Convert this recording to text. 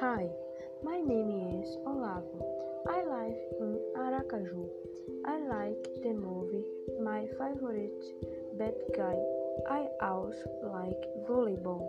Hi, my name is Olavo. I live in Aracaju. I like the movie My Favorite Bad Guy. I also like volleyball.